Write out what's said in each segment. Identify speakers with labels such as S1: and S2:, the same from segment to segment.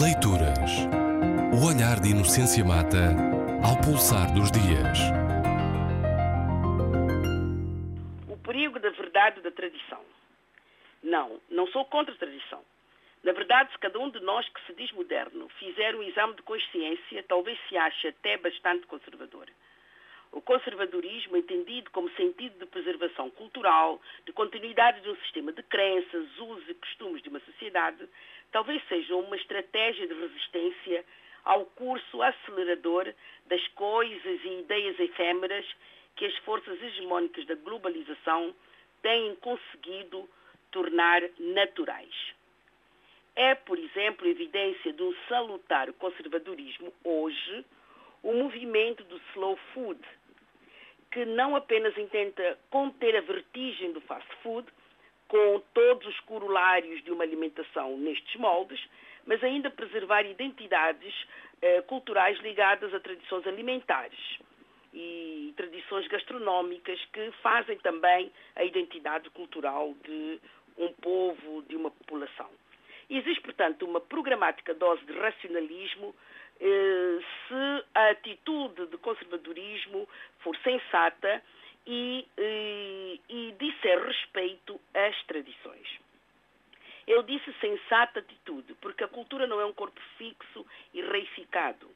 S1: Leituras. O olhar de Inocência Mata ao pulsar dos dias.
S2: O perigo da verdade da tradição. Não, não sou contra a tradição. Na verdade, se cada um de nós que se diz moderno fizer um exame de consciência, talvez se ache até bastante conservador. O conservadorismo, entendido como sentido de preservação cultural, de continuidade de um sistema de crenças, usos e costumes de uma sociedade, talvez seja uma estratégia de resistência ao curso acelerador das coisas e ideias efêmeras que as forças hegemónicas da globalização têm conseguido tornar naturais. É, por exemplo, evidência de um salutar conservadorismo hoje o movimento do slow food, que não apenas intenta conter a vertigem do fast food, com todos os corolários de uma alimentação nestes moldes, mas ainda preservar identidades eh, culturais ligadas a tradições alimentares e tradições gastronómicas que fazem também a identidade cultural de um povo, de uma população. Existe, portanto, uma programática dose de racionalismo eh, se a atitude de conservadorismo for sensata e, e, e disser respeito às tradições. Eu disse sensata atitude, porque a cultura não é um corpo fixo e reificado.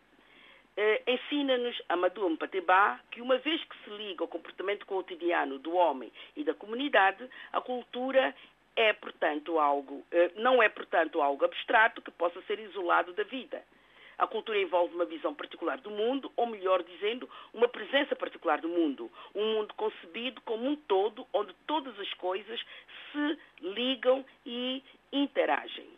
S2: Eh, Ensina-nos Amadou Mpateba que uma vez que se liga ao comportamento cotidiano do homem e da comunidade, a cultura é, portanto, algo, eh, não é, portanto, algo abstrato que possa ser isolado da vida. A cultura envolve uma visão particular do mundo, ou melhor dizendo, uma presença particular do mundo. Um mundo concebido como um todo, onde todas as coisas se ligam e interagem.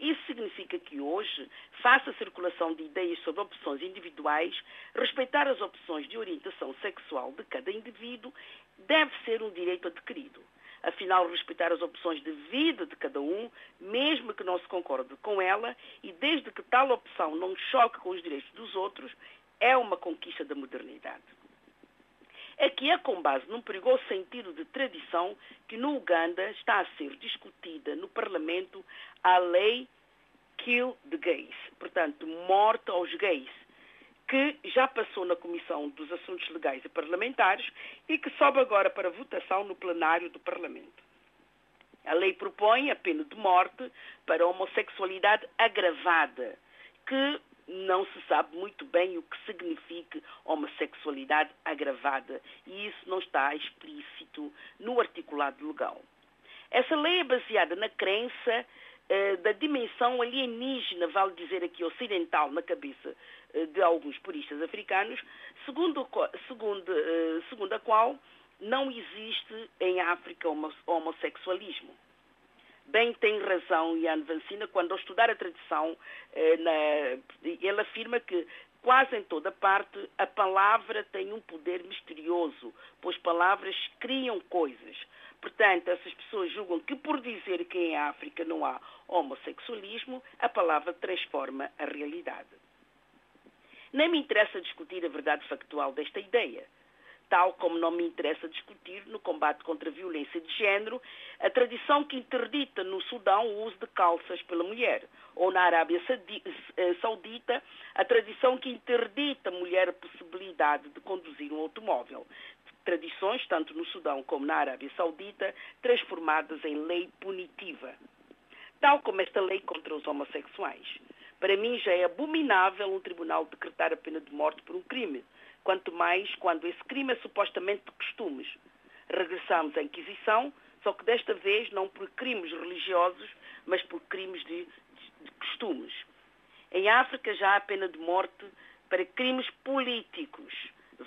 S2: Isso significa que hoje, face à circulação de ideias sobre opções individuais, respeitar as opções de orientação sexual de cada indivíduo deve ser um direito adquirido. Afinal, respeitar as opções de vida de cada um, mesmo que não se concorde com ela, e desde que tal opção não choque com os direitos dos outros, é uma conquista da modernidade. É que é com base num perigoso sentido de tradição que no Uganda está a ser discutida no Parlamento a lei Kill the Gays, portanto, morte aos gays, que já passou na Comissão dos Assuntos Legais e Parlamentares e que sobe agora para votação no plenário do Parlamento. A lei propõe a pena de morte para a homossexualidade agravada, que não se sabe muito bem o que significa homossexualidade agravada e isso não está explícito no articulado legal. Essa lei é baseada na crença eh, da dimensão alienígena, vale dizer aqui ocidental, na cabeça eh, de alguns puristas africanos, segundo, segundo, eh, segundo a qual não existe em África homossexualismo. Bem tem razão Ian Vancina quando ao estudar a tradição, ele afirma que quase em toda parte a palavra tem um poder misterioso, pois palavras criam coisas. Portanto, essas pessoas julgam que por dizer que em África não há homossexualismo, a palavra transforma a realidade. Nem me interessa discutir a verdade factual desta ideia, tal como não me interessa discutir no combate contra a violência de género a tradição que interdita no Sudão o uso de calças pela mulher, ou na Arábia eh, Saudita a tradição que interdita a mulher a possibilidade de conduzir um automóvel, tradições, tanto no Sudão como na Arábia Saudita, transformadas em lei punitiva, tal como esta lei contra os homossexuais. Para mim já é abominável um tribunal decretar a pena de morte por um crime, quanto mais quando esse crime é supostamente de costumes. Regressamos à Inquisição, só que desta vez não por crimes religiosos, mas por crimes de, de, de costumes. Em África já há pena de morte para crimes políticos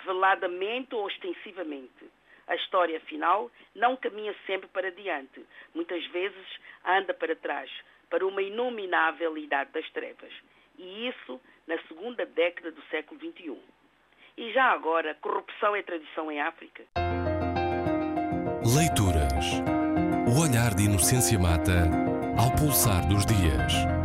S2: veladamente ou ostensivamente. A história, afinal, não caminha sempre para diante. Muitas vezes anda para trás, para uma inominável idade das trevas. E isso na segunda década do século XXI. E já agora, corrupção é tradição em África?
S1: Leituras. O olhar de Inocência Mata ao pulsar dos dias.